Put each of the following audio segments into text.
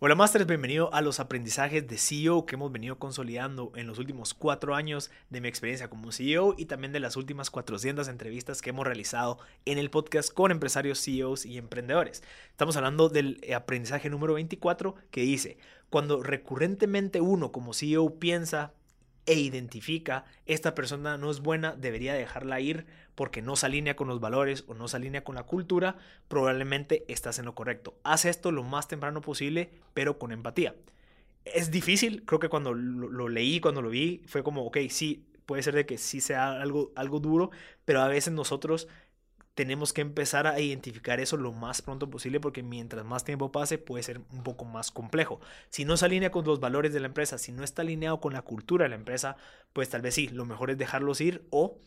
Hola Masters, bienvenido a los aprendizajes de CEO que hemos venido consolidando en los últimos cuatro años de mi experiencia como CEO y también de las últimas 400 entrevistas que hemos realizado en el podcast con empresarios, CEOs y emprendedores. Estamos hablando del aprendizaje número 24 que dice, cuando recurrentemente uno como CEO piensa, e identifica esta persona no es buena, debería dejarla ir porque no se alinea con los valores o no se alinea con la cultura, probablemente estás en lo correcto. Haz esto lo más temprano posible, pero con empatía. Es difícil, creo que cuando lo, leí, cuando lo vi, fue como, ok, sí, puede ser de que sí sea algo, algo duro, pero a veces nosotros tenemos que empezar a identificar eso lo más pronto posible porque mientras más tiempo pase puede ser un poco más complejo. Si no se alinea con los valores de la empresa, si no está alineado con la cultura de la empresa, pues tal vez sí, lo mejor es dejarlos ir o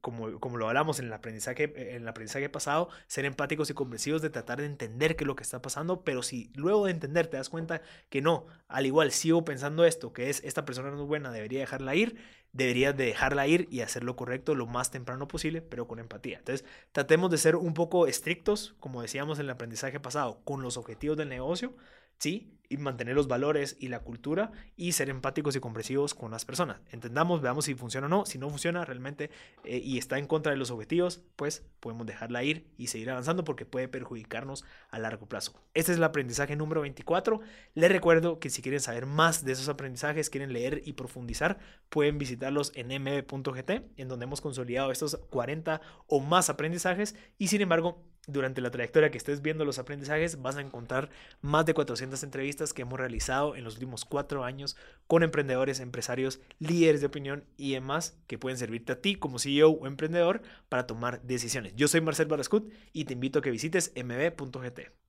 como, como, lo hablamos en el, aprendizaje, en el aprendizaje pasado, ser empáticos y comprensivos de tratar de entender qué es lo que está pasando, pero si luego de entender te das cuenta que no, al igual sigo pensando esto, que es esta persona no es buena, debería dejarla ir, deberías de dejarla ir y hacer lo correcto lo más temprano posible, pero con empatía. Entonces, tratemos de ser un poco estrictos, como decíamos en el aprendizaje pasado, con los objetivos del negocio, ¿sí? Y mantener los valores y la cultura y ser empáticos y comprensivos con las personas. Entendamos, veamos si funciona o no. Si no funciona realmente eh, y está en contra de los objetivos, pues podemos dejarla ir y seguir avanzando porque puede perjudicarnos a largo plazo. Este es el aprendizaje número 24. Les recuerdo que si quieren saber más de esos aprendizajes, quieren leer y profundizar, pueden visitarlos en mb.gt, en donde hemos consolidado estos 40 o más aprendizajes y sin embargo durante la trayectoria que estés viendo los aprendizajes vas a encontrar más de 400 entrevistas que hemos realizado en los últimos cuatro años con emprendedores, empresarios, líderes de opinión y demás que pueden servirte a ti como CEO o emprendedor para tomar decisiones. Yo soy Marcel Barascut y te invito a que visites mb.gt.